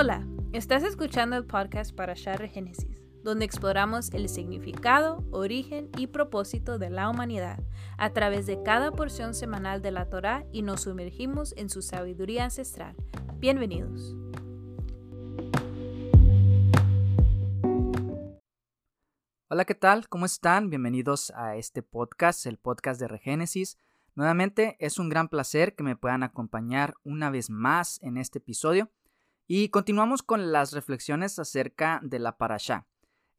Hola, estás escuchando el podcast para Share Génesis, donde exploramos el significado, origen y propósito de la humanidad a través de cada porción semanal de la Torá y nos sumergimos en su sabiduría ancestral. Bienvenidos. Hola, ¿qué tal? ¿Cómo están? Bienvenidos a este podcast, el podcast de Regénesis. Nuevamente es un gran placer que me puedan acompañar una vez más en este episodio y continuamos con las reflexiones acerca de la parasha.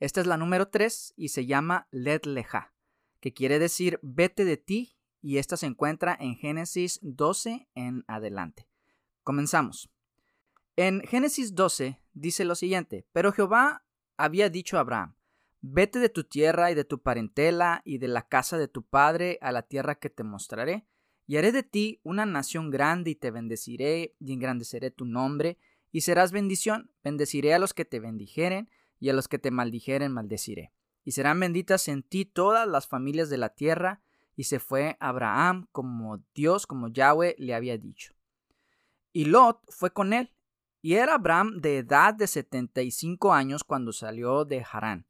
Esta es la número 3 y se llama Led Leja, que quiere decir vete de ti y esta se encuentra en Génesis 12 en adelante. Comenzamos. En Génesis 12 dice lo siguiente, pero Jehová había dicho a Abraham, Vete de tu tierra y de tu parentela y de la casa de tu padre a la tierra que te mostraré, y haré de ti una nación grande y te bendeciré y engrandeceré tu nombre, y serás bendición, bendeciré a los que te bendijeren, y a los que te maldijeren maldeciré. Y serán benditas en ti todas las familias de la tierra, y se fue Abraham como Dios, como Yahweh le había dicho. Y Lot fue con él, y era Abraham de edad de setenta y cinco años cuando salió de Harán.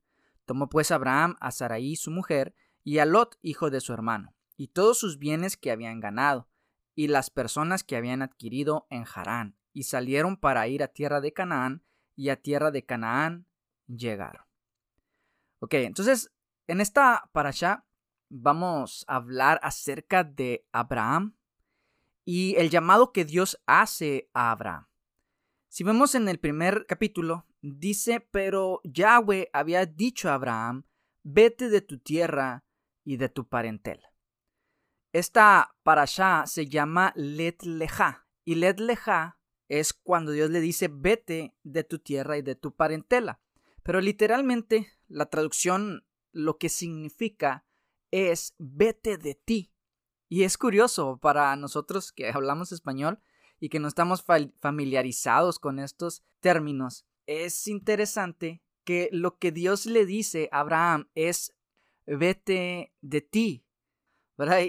Tomó pues Abraham a Sarai su mujer, y a Lot, hijo de su hermano, y todos sus bienes que habían ganado, y las personas que habían adquirido en Harán, y salieron para ir a tierra de Canaán, y a tierra de Canaán llegaron. Ok, entonces, en esta parasha vamos a hablar acerca de Abraham y el llamado que Dios hace a Abraham. Si vemos en el primer capítulo, dice, pero Yahweh había dicho a Abraham, vete de tu tierra y de tu parentela. Esta parasha se llama Let Leja, y Let Leja es cuando Dios le dice, vete de tu tierra y de tu parentela. Pero literalmente la traducción lo que significa es vete de ti. Y es curioso para nosotros que hablamos español, y que no estamos familiarizados con estos términos, es interesante que lo que Dios le dice a Abraham es vete de ti.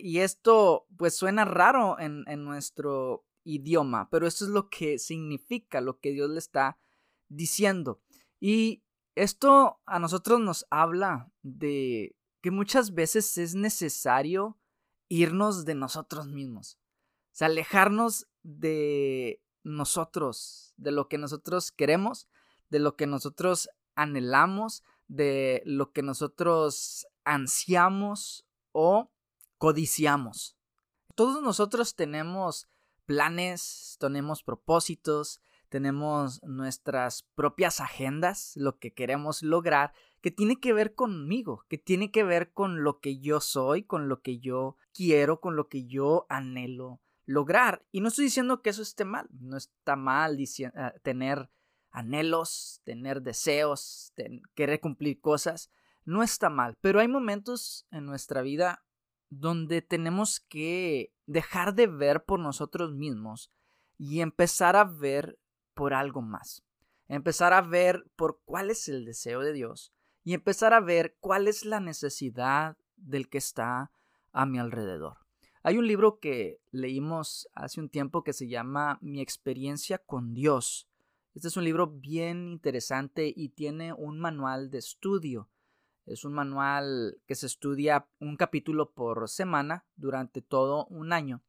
Y esto pues suena raro en, en nuestro idioma, pero esto es lo que significa, lo que Dios le está diciendo. Y esto a nosotros nos habla de que muchas veces es necesario irnos de nosotros mismos. O sea, alejarnos de nosotros, de lo que nosotros queremos, de lo que nosotros anhelamos, de lo que nosotros ansiamos o codiciamos. Todos nosotros tenemos planes, tenemos propósitos, tenemos nuestras propias agendas, lo que queremos lograr, que tiene que ver conmigo, que tiene que ver con lo que yo soy, con lo que yo quiero, con lo que yo anhelo lograr. Y no estoy diciendo que eso esté mal, no está mal ah, tener anhelos, tener deseos, querer cumplir cosas, no está mal, pero hay momentos en nuestra vida donde tenemos que dejar de ver por nosotros mismos y empezar a ver por algo más. Empezar a ver por cuál es el deseo de Dios y empezar a ver cuál es la necesidad del que está a mi alrededor. Hay un libro que leímos hace un tiempo que se llama Mi experiencia con Dios. Este es un libro bien interesante y tiene un manual de estudio. Es un manual que se estudia un capítulo por semana durante todo un año.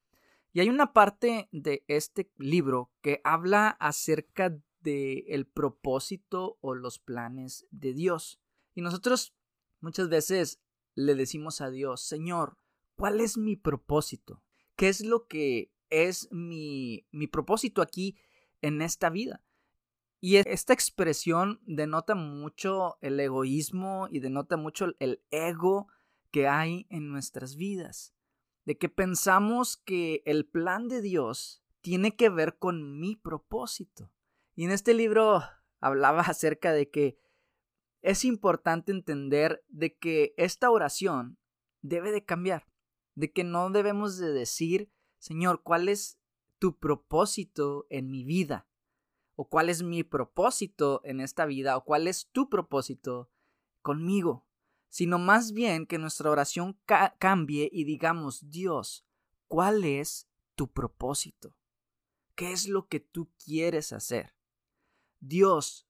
Y hay una parte de este libro que habla acerca de el propósito o los planes de Dios. Y nosotros muchas veces le decimos a Dios, Señor, ¿Cuál es mi propósito? ¿Qué es lo que es mi, mi propósito aquí en esta vida? Y esta expresión denota mucho el egoísmo y denota mucho el ego que hay en nuestras vidas. De que pensamos que el plan de Dios tiene que ver con mi propósito. Y en este libro hablaba acerca de que es importante entender de que esta oración debe de cambiar de que no debemos de decir, Señor, ¿cuál es tu propósito en mi vida? ¿O cuál es mi propósito en esta vida? ¿O cuál es tu propósito conmigo? Sino más bien que nuestra oración cambie y digamos, Dios, ¿cuál es tu propósito? ¿Qué es lo que tú quieres hacer? Dios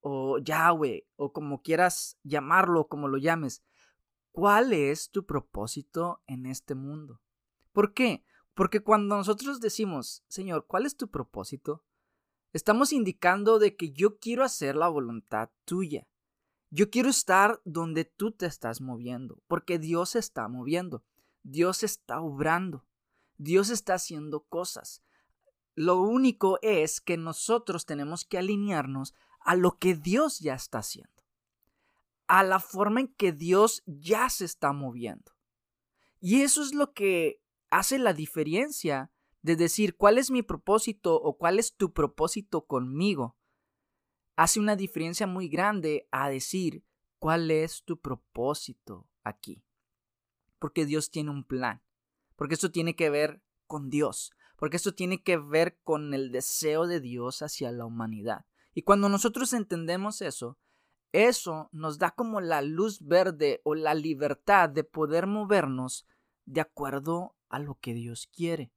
o Yahweh o como quieras llamarlo, como lo llames, ¿cuál es tu propósito en este mundo? ¿Por qué? Porque cuando nosotros decimos, Señor, ¿cuál es tu propósito? Estamos indicando de que yo quiero hacer la voluntad tuya. Yo quiero estar donde tú te estás moviendo, porque Dios se está moviendo, Dios está obrando, Dios está haciendo cosas. Lo único es que nosotros tenemos que alinearnos a lo que Dios ya está haciendo, a la forma en que Dios ya se está moviendo. Y eso es lo que hace la diferencia de decir cuál es mi propósito o cuál es tu propósito conmigo. Hace una diferencia muy grande a decir cuál es tu propósito aquí. Porque Dios tiene un plan. Porque esto tiene que ver con Dios. Porque esto tiene que ver con el deseo de Dios hacia la humanidad. Y cuando nosotros entendemos eso, eso nos da como la luz verde o la libertad de poder movernos de acuerdo a lo que Dios quiere.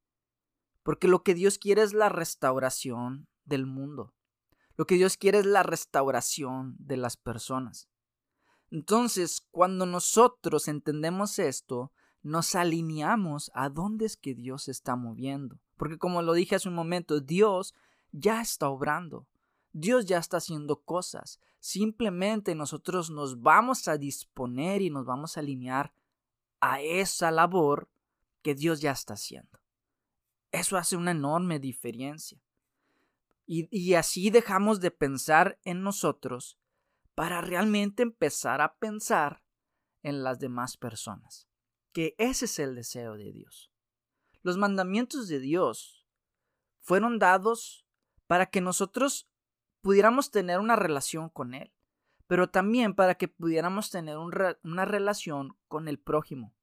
Porque lo que Dios quiere es la restauración del mundo. Lo que Dios quiere es la restauración de las personas. Entonces, cuando nosotros entendemos esto, nos alineamos a dónde es que Dios está moviendo. Porque como lo dije hace un momento, Dios ya está obrando. Dios ya está haciendo cosas. Simplemente nosotros nos vamos a disponer y nos vamos a alinear a esa labor que Dios ya está haciendo. Eso hace una enorme diferencia. Y, así dejamos de pensar en nosotros para realmente empezar a pensar en las demás personas. Que ese es el deseo de Dios. Los mandamientos de Dios fueron dados para que nosotros pudiéramos tener una relación con Él, pero también para que pudiéramos tener una relación con el prójimo,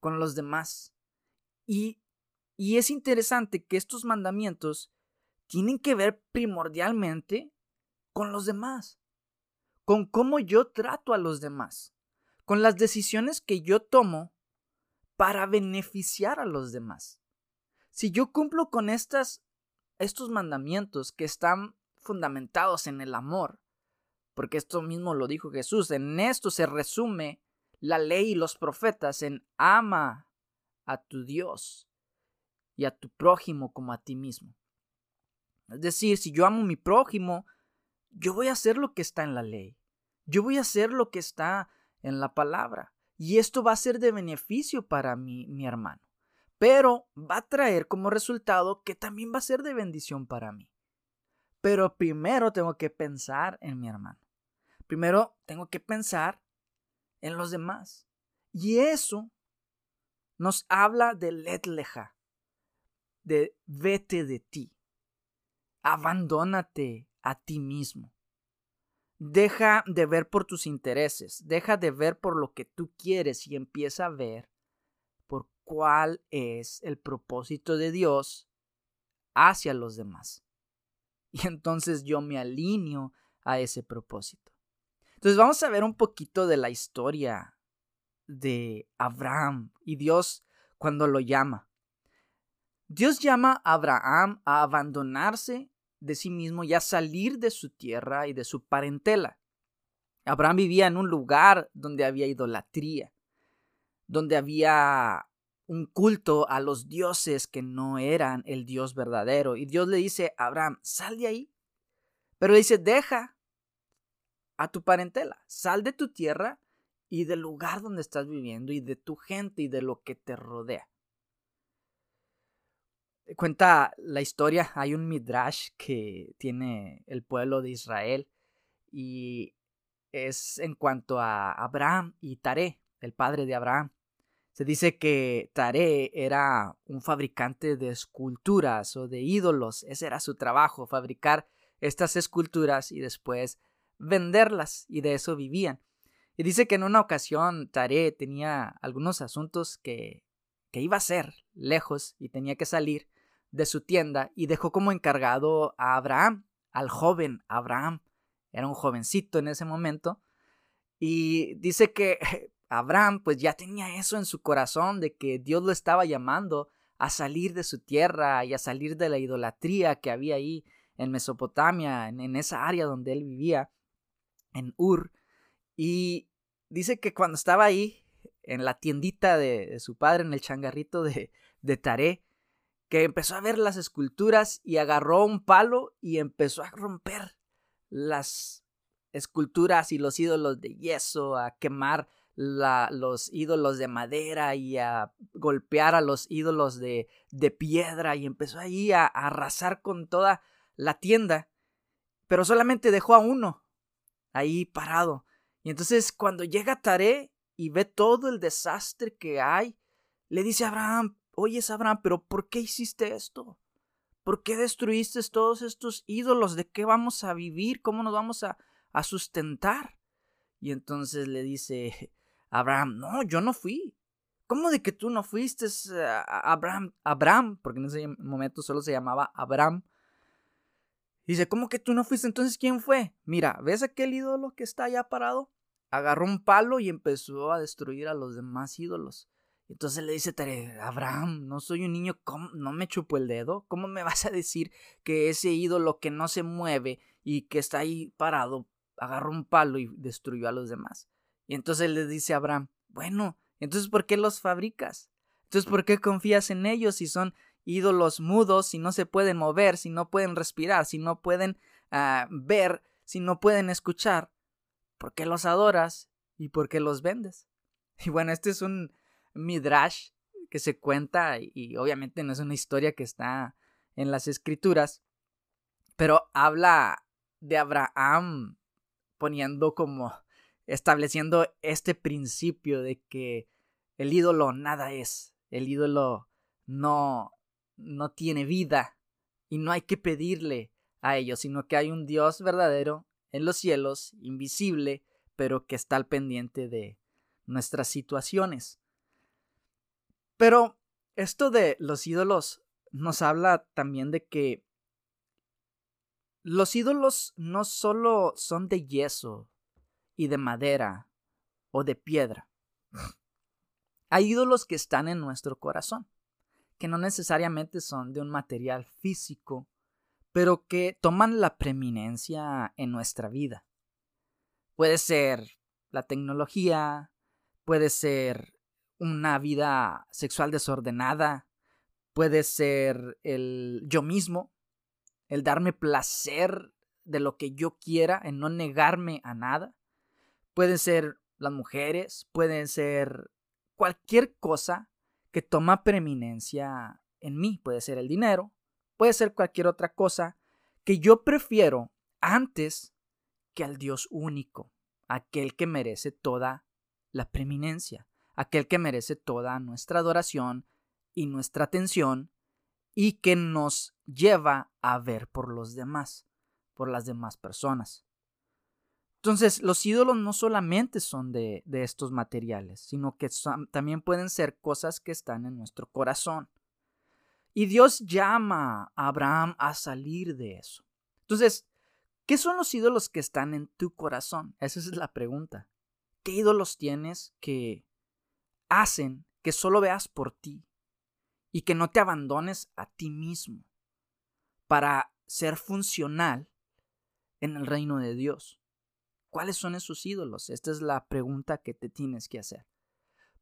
con los demás. Y, y es interesante que estos mandamientos tienen que ver primordialmente con los demás, con cómo yo trato a los demás, con las decisiones que yo tomo para beneficiar a los demás. Si yo cumplo con estas, estos mandamientos que están fundamentados en el amor, porque esto mismo lo dijo Jesús, en esto se resume la ley y los profetas en ama a tu Dios y a tu prójimo como a ti mismo. Es decir, si yo amo a mi prójimo, yo voy a hacer lo que está en la ley. Yo voy a hacer lo que está en la palabra. Y esto va a ser de beneficio para mi, mi hermano. Pero va a traer como resultado que también va a ser de bendición para mí. Pero primero tengo que pensar en mi hermano. Primero tengo que pensar en los demás. Y eso nos habla de letleja, de vete de ti. Abandónate a ti mismo. Deja de ver por tus intereses, deja de ver por lo que tú quieres y empieza a ver por cuál es el propósito de Dios hacia los demás. y entonces yo me alineo a ese propósito. Entonces vamos a ver un poquito de la historia de Abraham y Dios cuando lo llama. Dios llama a Abraham a abandonarse de sí mismo y a salir de su tierra y de su parentela. Abraham vivía en un lugar donde había idolatría, donde había un culto a los dioses que no eran el Dios verdadero. Y Dios le dice Abraham, sal de ahí. Pero le dice, deja a tu parentela, sal de tu tierra y del lugar donde estás viviendo y de tu gente y de lo que te rodea. Cuenta la historia, hay un midrash que tiene el pueblo de Israel y es en cuanto a Abraham y Taré, el padre de Abraham. Se dice que Tare era un fabricante de esculturas o de ídolos. Ese era su trabajo, fabricar estas esculturas y después venderlas, y de eso vivían. Y dice que en una ocasión Tare tenía algunos asuntos que, que iba a hacer lejos y tenía que salir de su tienda y dejó como encargado a Abraham, al joven Abraham. Era un jovencito en ese momento. Y dice que Abraham pues ya tenía eso en su corazón de que Dios lo estaba llamando a salir de su tierra y a salir de la idolatría que había ahí en Mesopotamia, en, esa área donde él vivía, en Ur. Y dice que cuando estaba ahí, en la tiendita de, su padre, en el changarrito de, de Taré, que empezó a ver las esculturas y agarró un palo y empezó a romper las esculturas y los ídolos de yeso, a quemar los ídolos de madera y a golpear a los ídolos de, piedra y empezó ahí a, a arrasar con toda la tienda, pero solamente dejó a uno ahí parado. Y entonces cuando llega Taré y ve todo el desastre que hay, le dice a Abraham, oye Abraham, pero ¿por qué hiciste esto? ¿Por qué destruiste todos estos ídolos? ¿De qué vamos a vivir? ¿Cómo nos vamos a, sustentar? Y entonces le dice Abraham, no, yo no fui. ¿Cómo de que tú no fuiste, Abraham? Abraham, porque en ese momento solo se llamaba Abraham. Dice, ¿cómo que tú no fuiste? Entonces, ¿quién fue? Mira, ¿ves aquel ídolo que está allá parado? Agarró un palo y empezó a destruir a los demás ídolos. Entonces le dice Tare, Abraham, no soy un niño, no me chupo el dedo. ¿Cómo me vas a decir que ese ídolo que no se mueve y que está ahí parado agarró un palo y destruyó a los demás? Y entonces le dice a Abraham, bueno, entonces ¿por qué los fabricas? Entonces ¿por qué confías en ellos si son ídolos mudos, si no se pueden mover, si no pueden respirar, si no pueden ah, ver, si no pueden escuchar? ¿Por qué los adoras y por qué los vendes? Y bueno, este es un midrash que se cuenta y obviamente no es una historia que está en las escrituras, pero habla de Abraham poniendo como estableciendo este principio de que el ídolo nada es, el ídolo no, no tiene vida y no hay que pedirle a ellos, sino que hay un Dios verdadero en los cielos, invisible, pero que está al pendiente de nuestras situaciones. Pero esto de los ídolos nos habla también de que los ídolos no solo son de yeso, y de madera o de piedra. Hay ídolos que están en nuestro corazón, que no necesariamente son de un material físico, pero que toman la preeminencia en nuestra vida. Puede ser la tecnología, puede ser una vida sexual desordenada, puede ser el yo mismo, el darme placer de lo que yo quiera, en no negarme a nada. Pueden ser las mujeres, pueden ser cualquier cosa que toma preeminencia en mí. Puede ser el dinero, puede ser cualquier otra cosa que yo prefiero antes que al Dios único, aquel que merece toda la preeminencia, aquel que merece toda nuestra adoración y nuestra atención y que nos lleva a ver por los demás, por las demás personas. Entonces, los ídolos no solamente son de, estos materiales, sino que también pueden ser cosas que están en nuestro corazón. Y Dios llama a Abraham a salir de eso. Entonces, ¿qué son los ídolos que están en tu corazón? Esa es la pregunta. ¿Qué ídolos tienes que hacen que solo veas por ti y que no te abandones a ti mismo para ser funcional en el reino de Dios? ¿Cuáles son esos ídolos? Esta es la pregunta que te tienes que hacer.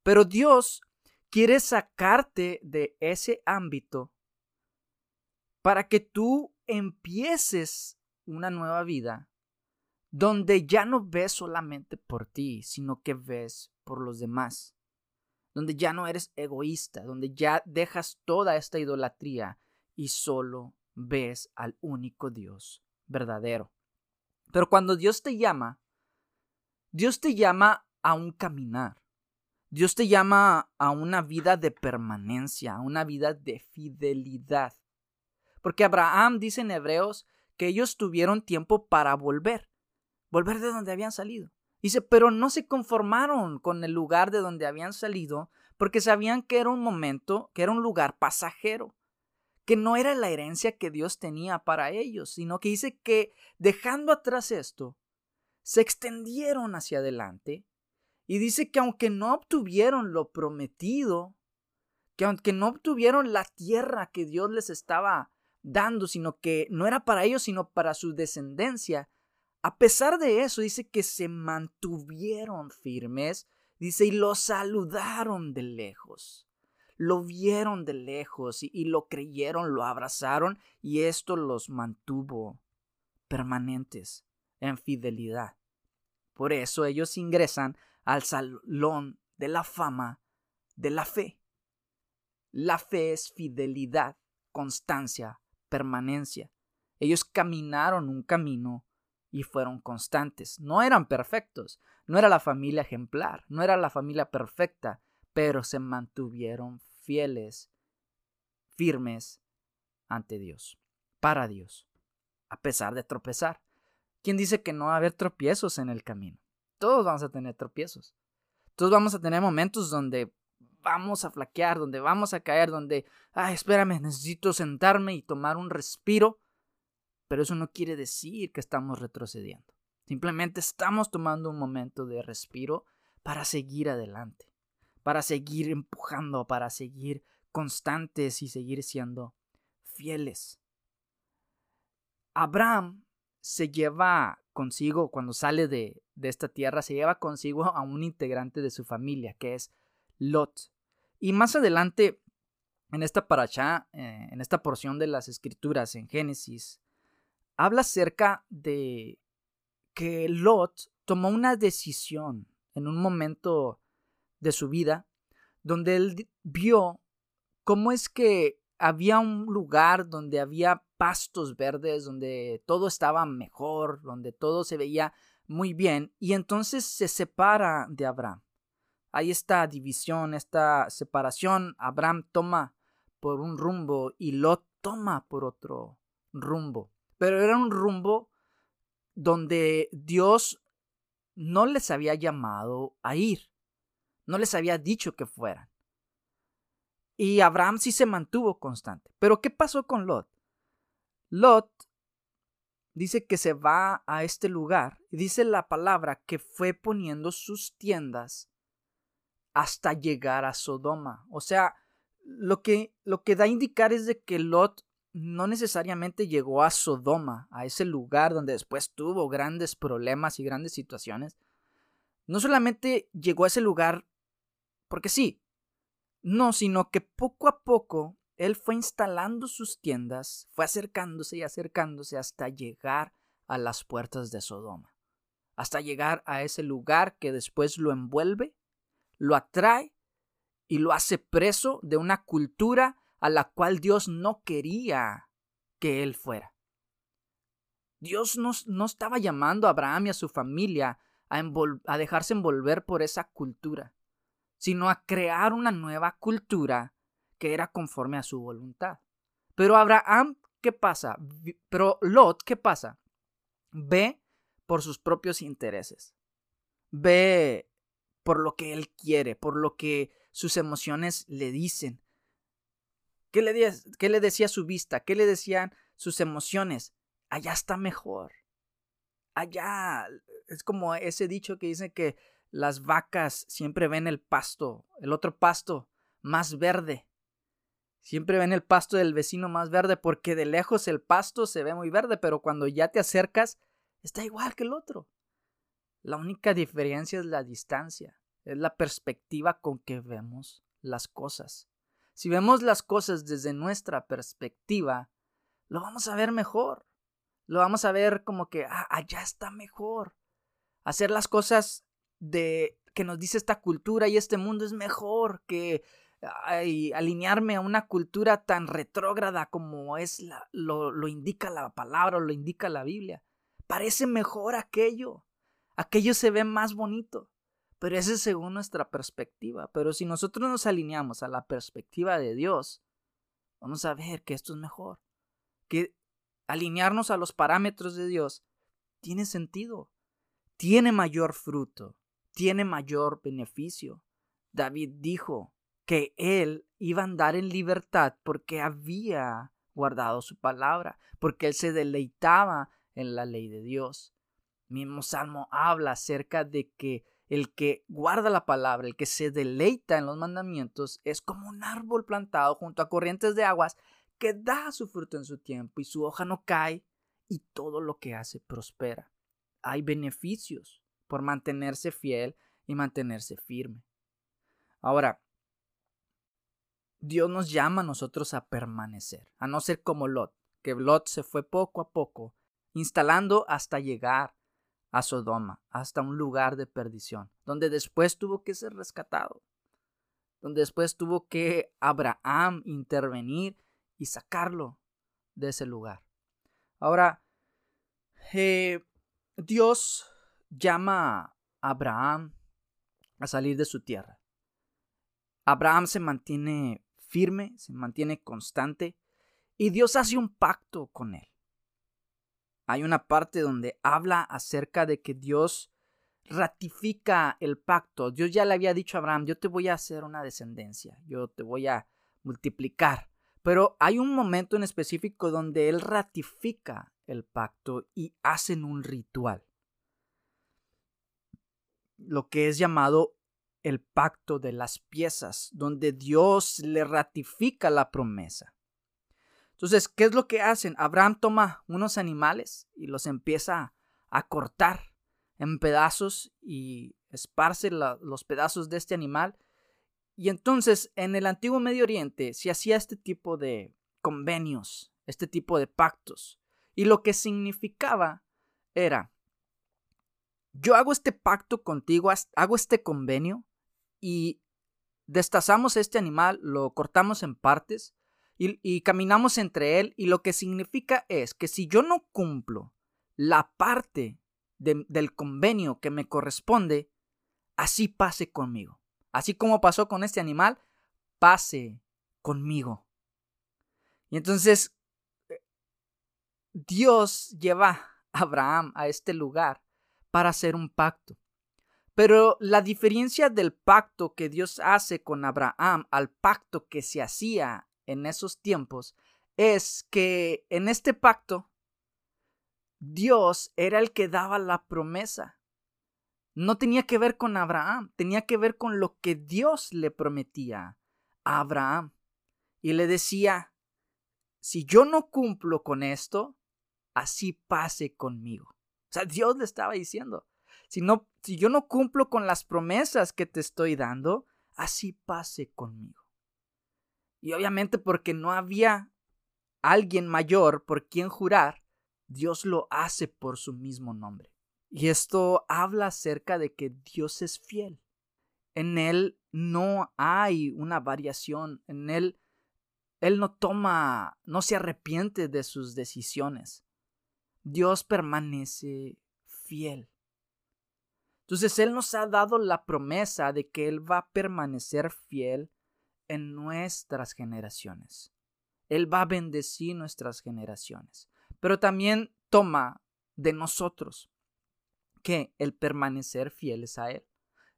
Pero Dios quiere sacarte de ese ámbito para que tú empieces una nueva vida donde ya no ves solamente por ti, sino que ves por los demás, donde ya no eres egoísta, donde ya dejas toda esta idolatría y solo ves al único Dios verdadero. Pero cuando Dios te llama, Dios te llama a un caminar. Dios te llama a una vida de permanencia, a una vida de fidelidad. Porque Abraham dice en Hebreos que ellos tuvieron tiempo para volver, volver de donde habían salido. Dice, pero no se conformaron con el lugar de donde habían salido porque sabían que era un momento, que era un lugar pasajero, que no era la herencia que Dios tenía para ellos, sino que dice que dejando atrás esto, se extendieron hacia adelante y dice que aunque no obtuvieron lo prometido, que aunque no obtuvieron la tierra que Dios les estaba dando, sino que no era para ellos, sino para su descendencia. A pesar de eso, dice que se mantuvieron firmes, dice, y lo saludaron de lejos. Lo vieron de lejos y, y lo creyeron, lo abrazaron, y esto los mantuvo permanentes en fidelidad. Por eso ellos ingresan al salón de la fama de la fe. La fe es fidelidad, constancia, permanencia. Ellos caminaron un camino y fueron constantes. No eran perfectos, no era la familia ejemplar, no era la familia perfecta, pero se mantuvieron fieles, firmes ante Dios, para Dios, a pesar de tropezar. ¿Quién dice que no va a haber tropiezos en el camino? Todos vamos a tener tropiezos. Todos vamos a tener momentos donde vamos a flaquear, donde vamos a caer, donde, ay, espérame, necesito sentarme y tomar un respiro. Pero eso no quiere decir que estamos retrocediendo. Simplemente estamos tomando un momento de respiro para seguir adelante, para seguir empujando, para seguir constantes y seguir siendo fieles. Abraham se lleva consigo, cuando sale de, de, esta tierra, se lleva consigo a un integrante de su familia, que es Lot. Y más adelante, en esta paracha, eh, en esta porción de las escrituras en Génesis, habla acerca de que Lot tomó una decisión en un momento de su vida donde él vio cómo es que había un lugar donde había pastos verdes, donde todo estaba mejor, donde todo se veía muy bien, y entonces se separa de Abraham hay esta división, esta separación. Abraham toma por un rumbo y Lot toma por otro rumbo. Pero era un rumbo donde Dios no les había llamado a ir. No les había dicho que fueran. Y Abraham sí se mantuvo constante. Pero ¿qué pasó con Lot? Lot dice que se va a este lugar y dice la palabra que fue poniendo sus tiendas hasta llegar a Sodoma. O sea, lo que, lo que da a indicar es de que Lot no necesariamente llegó a Sodoma, a ese lugar donde después tuvo grandes problemas y grandes situaciones. No solamente llegó a ese lugar porque sí, no, sino que poco a poco él fue instalando sus tiendas, fue acercándose y acercándose hasta llegar a las puertas de Sodoma, hasta llegar a ese lugar que después lo envuelve lo atrae y lo hace preso de una cultura a la cual Dios no quería que él fuera. Dios no, no estaba llamando a Abraham y a su familia a, a dejarse envolver por esa cultura, sino a crear una nueva cultura que era conforme a su voluntad. Pero Abraham, ¿qué pasa? Pero Lot, ¿qué pasa? Ve por sus propios intereses. Ve por lo que él quiere, por lo que sus emociones le dicen. ¿Qué le, decía su vista? ¿Qué le decían sus emociones? Allá está mejor. Allá es como ese dicho que dice que las vacas siempre ven el pasto, el otro pasto más verde. Siempre ven el pasto del vecino más verde porque de lejos el pasto se ve muy verde, pero cuando ya te acercas está igual que el otro. La única diferencia es la distancia, es la perspectiva con que vemos las cosas. Si vemos las cosas desde nuestra perspectiva, lo vamos a ver mejor. Lo vamos a ver como que, ah, allá está mejor. Hacer las cosas de que nos dice esta cultura y este mundo es mejor que alinearme a una cultura tan retrógrada como es la, lo, lo indica la palabra o lo indica la Biblia. Parece mejor aquello aquello se ve más bonito. Pero ese es según nuestra perspectiva. Pero si nosotros nos alineamos a la perspectiva de Dios, vamos a ver que esto es mejor. Que alinearnos a los parámetros de Dios tiene sentido. Tiene mayor fruto. Tiene mayor beneficio. David dijo que él iba a andar en libertad porque había guardado su palabra, porque él se deleitaba en la ley de Dios mismo Salmo habla acerca de que el que guarda la palabra, el que se deleita en los mandamientos, es como un árbol plantado junto a corrientes de aguas que da su fruto en su tiempo y su hoja no cae y todo lo que hace prospera. Hay beneficios por mantenerse fiel y mantenerse firme. Ahora, Dios nos llama a nosotros a permanecer, a no ser como Lot, que Lot se fue poco a poco, instalando hasta llegar a Sodoma, hasta un lugar de perdición, donde después tuvo que ser rescatado, donde después tuvo que Abraham intervenir y sacarlo de ese lugar. Ahora, eh, Dios llama a Abraham a salir de su tierra. Abraham se mantiene firme, se mantiene constante y Dios hace un pacto con él. Hay una parte donde habla acerca de que Dios ratifica el pacto. Dios ya le había dicho a Abraham, yo te voy a hacer una descendencia, yo te voy a multiplicar. Pero hay un momento en específico donde Él ratifica el pacto y hacen un ritual. Lo que es llamado el pacto de las piezas, donde Dios le ratifica la promesa. Entonces, ¿qué es lo que hacen? Abraham toma unos animales y los empieza a cortar en pedazos y esparce los pedazos de este animal y entonces en el antiguo Medio Oriente se hacía este tipo de convenios, este tipo de pactos. Y lo que significaba era, yo hago este pacto contigo, hago este convenio y destazamos este animal, lo cortamos en partes y, caminamos entre él y lo que significa es que si yo no cumplo la parte del convenio que me corresponde, así pase conmigo. Así como pasó con este animal, pase conmigo. Y entonces eh, Dios lleva a Abraham a este lugar para hacer un pacto. Pero la diferencia del pacto que Dios hace con Abraham al pacto que se hacía en esos tiempos es que en este pacto Dios era el que daba la promesa no tenía que ver con Abraham, tenía que ver con lo que Dios le prometía a Abraham. Y le decía, si yo no cumplo con esto, así pase conmigo. O sea, Dios le estaba diciendo, si, no, si yo no cumplo con las promesas que te estoy dando, así pase conmigo. Y obviamente porque no había alguien mayor por quien jurar, Dios lo hace por su mismo nombre. Y esto habla acerca de que Dios es fiel. En Él no hay una variación. En Él, Él no toma, no se arrepiente de sus decisiones. Dios permanece fiel. Entonces Él nos ha dado la promesa de que Él va a permanecer fiel en nuestras generaciones. Él va a bendecir nuestras generaciones. Pero también toma de nosotros que el permanecer fieles a Él,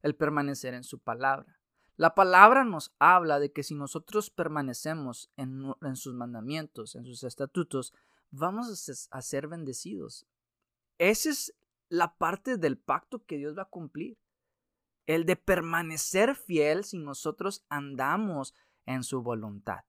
el permanecer en su palabra. La palabra nos habla de que si nosotros permanecemos en, sus mandamientos, en sus estatutos, vamos a ser bendecidos. Esa es la parte del pacto que Dios va a cumplir. El de permanecer fiel si nosotros andamos en su voluntad.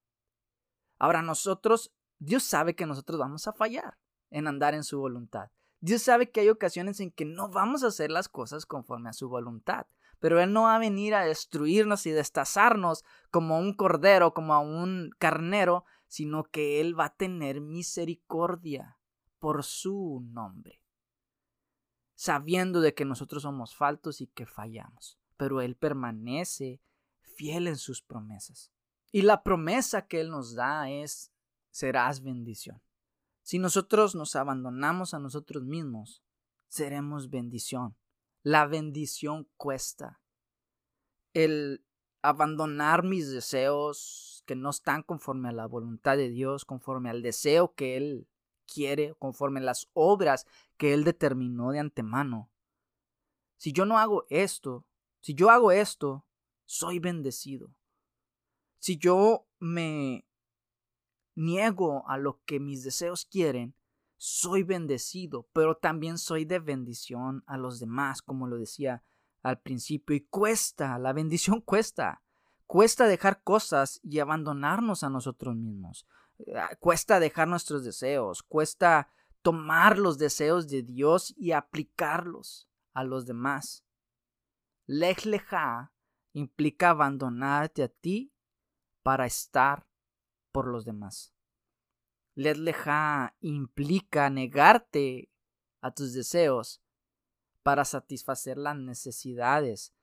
Ahora nosotros, Dios sabe que nosotros vamos a fallar en andar en su voluntad. Dios sabe que hay ocasiones en que no vamos a hacer las cosas conforme a su voluntad, pero Él no va a venir a destruirnos y destazarnos como un cordero, como a un carnero, sino que Él va a tener misericordia por su nombre, sabiendo de que nosotros somos faltos y que fallamos, pero Él permanece fiel en sus promesas. Y la promesa que Él nos da es, serás bendición. Si nosotros nos abandonamos a nosotros mismos, seremos bendición. La bendición cuesta. El abandonar mis deseos que no están conforme a la voluntad de Dios, conforme al deseo que Él quiere, conforme las obras que Él determinó de antemano. Si yo no hago esto, si yo hago esto, soy bendecido. Si yo me niego a lo que mis deseos quieren, soy bendecido, pero también soy de bendición a los demás, como lo decía al principio, y cuesta, la bendición cuesta, cuesta dejar cosas y abandonarnos a nosotros mismos. Ah, cuesta dejar nuestros deseos, cuesta tomar los deseos de Dios y aplicarlos a los demás. Lej leja implica abandonarte a ti para estar por los demás. Lej leja implica negarte a tus deseos para satisfacer las necesidades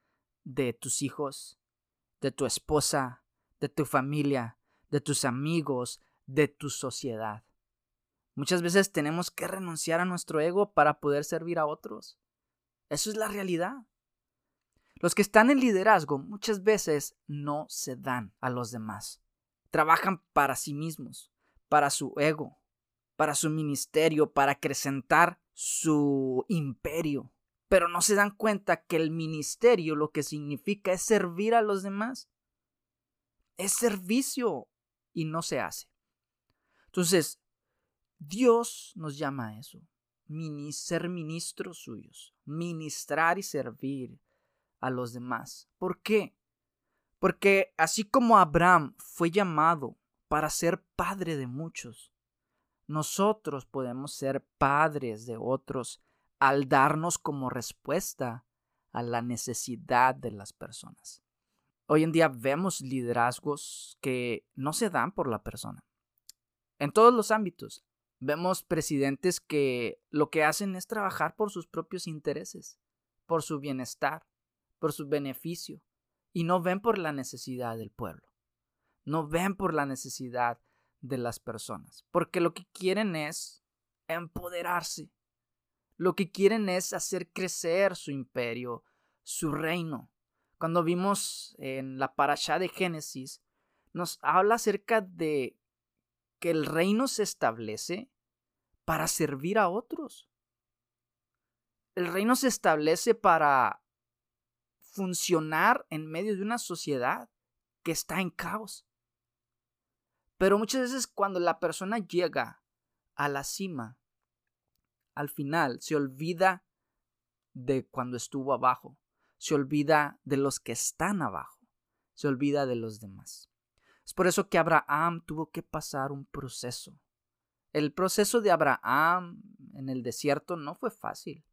de tus hijos, de tu esposa, de tu familia, de tus amigos, de tu sociedad. Muchas veces tenemos que renunciar a nuestro ego para poder servir a otros. Eso es la realidad. Los que están en liderazgo muchas veces no se dan a los demás. Trabajan para sí mismos, para su ego, para su ministerio, para acrecentar su imperio. Pero no se dan cuenta que el ministerio lo que significa es servir a los demás. Es servicio y no se hace. Entonces, Dios nos llama a eso, ser ministros suyos, ministrar y servir a los demás. ¿Por qué? Porque así como Abraham fue llamado para ser padre de muchos, nosotros podemos ser padres de otros al darnos como respuesta a la necesidad de las personas. Hoy en día vemos liderazgos que no se dan por la persona, en todos los ámbitos. Vemos presidentes que lo que hacen es trabajar por sus propios intereses, por su bienestar, por su beneficio, y no ven por la necesidad del pueblo. No ven por la necesidad de las personas, porque lo que quieren es empoderarse. Lo que quieren es hacer crecer su imperio, su reino. Cuando vimos en la parasha de Génesis, nos habla acerca de que el reino se establece para servir a otros. El reino se establece para funcionar en medio de una sociedad que está en caos. Pero muchas veces cuando la persona llega a la cima, al final se olvida de cuando estuvo abajo, se olvida de los que están abajo, se olvida de los demás. Es por eso que Abraham tuvo que pasar un proceso. El proceso de Abraham en el desierto no fue fácil.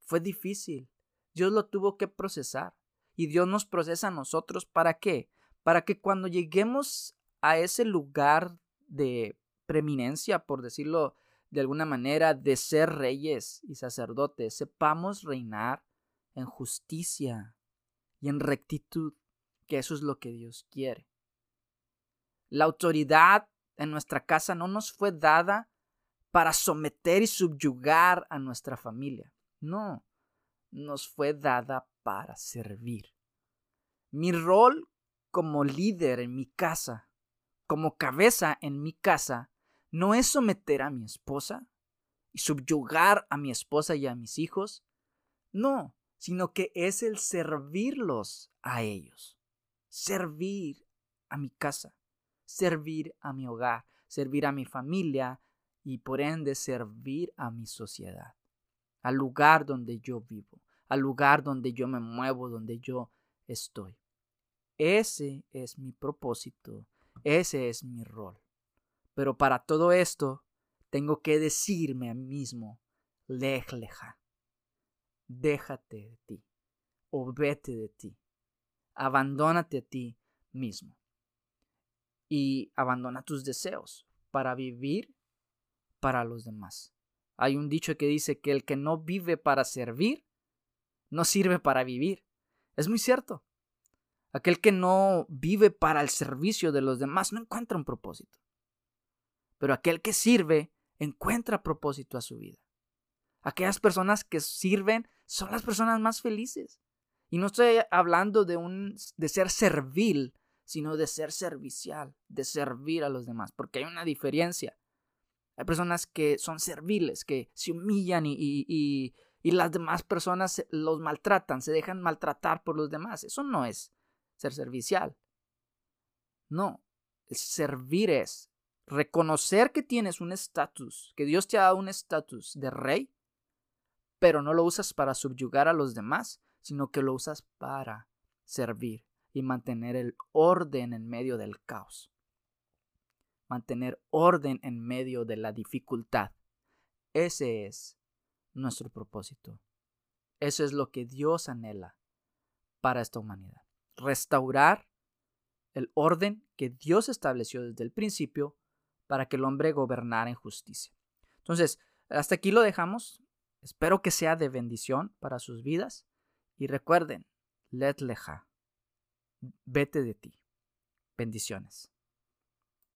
Fue difícil. Dios lo tuvo que procesar. Y Dios nos procesa a nosotros para qué? Para que cuando lleguemos a ese lugar de preeminencia, por decirlo de alguna manera, de ser reyes y sacerdotes, sepamos reinar en justicia y en rectitud, que eso es lo que Dios quiere. La autoridad en nuestra casa no nos fue dada para someter y subyugar a nuestra familia. No, nos fue dada para servir. Mi rol como líder en mi casa, como cabeza en mi casa, no es someter a mi esposa y subyugar a mi esposa y a mis hijos. No, sino que es el servirlos a ellos. Servir a mi casa servir a mi hogar, servir a mi familia y por ende servir a mi sociedad, al lugar donde yo vivo, al lugar donde yo me muevo, donde yo estoy. Ese es mi propósito, ese es mi rol. Pero para todo esto tengo que decirme a mí mismo, lejleja, déjate de ti, o vete de ti, abandónate a ti mismo y abandona tus deseos para vivir para los demás. Hay un dicho que dice que el que no vive para servir, no sirve para vivir. Es muy cierto. Aquel que no vive para el servicio de los demás no encuentra un propósito. Pero aquel que sirve encuentra propósito a su vida. Aquellas personas que sirven son las personas más felices. Y no estoy hablando de, un, de ser servil sino de ser servicial, de servir a los demás, porque hay una diferencia. Hay personas que son serviles, que se humillan y, y, y, las demás personas los maltratan, se dejan maltratar por los demás. Eso no es ser servicial. No, servir es reconocer que tienes un estatus, que Dios te ha dado un estatus de rey, pero no lo usas para subyugar a los demás, sino que lo usas para servir y mantener el orden en medio del caos. mantener orden en medio de la dificultad. Ese es nuestro propósito. Eso es lo que Dios anhela para esta humanidad. Restaurar el orden que Dios estableció desde el principio para que el hombre gobernara en justicia. Entonces, hasta aquí lo dejamos. Espero que sea de bendición para sus vidas. Y recuerden, let leja, vete de ti. Bendiciones.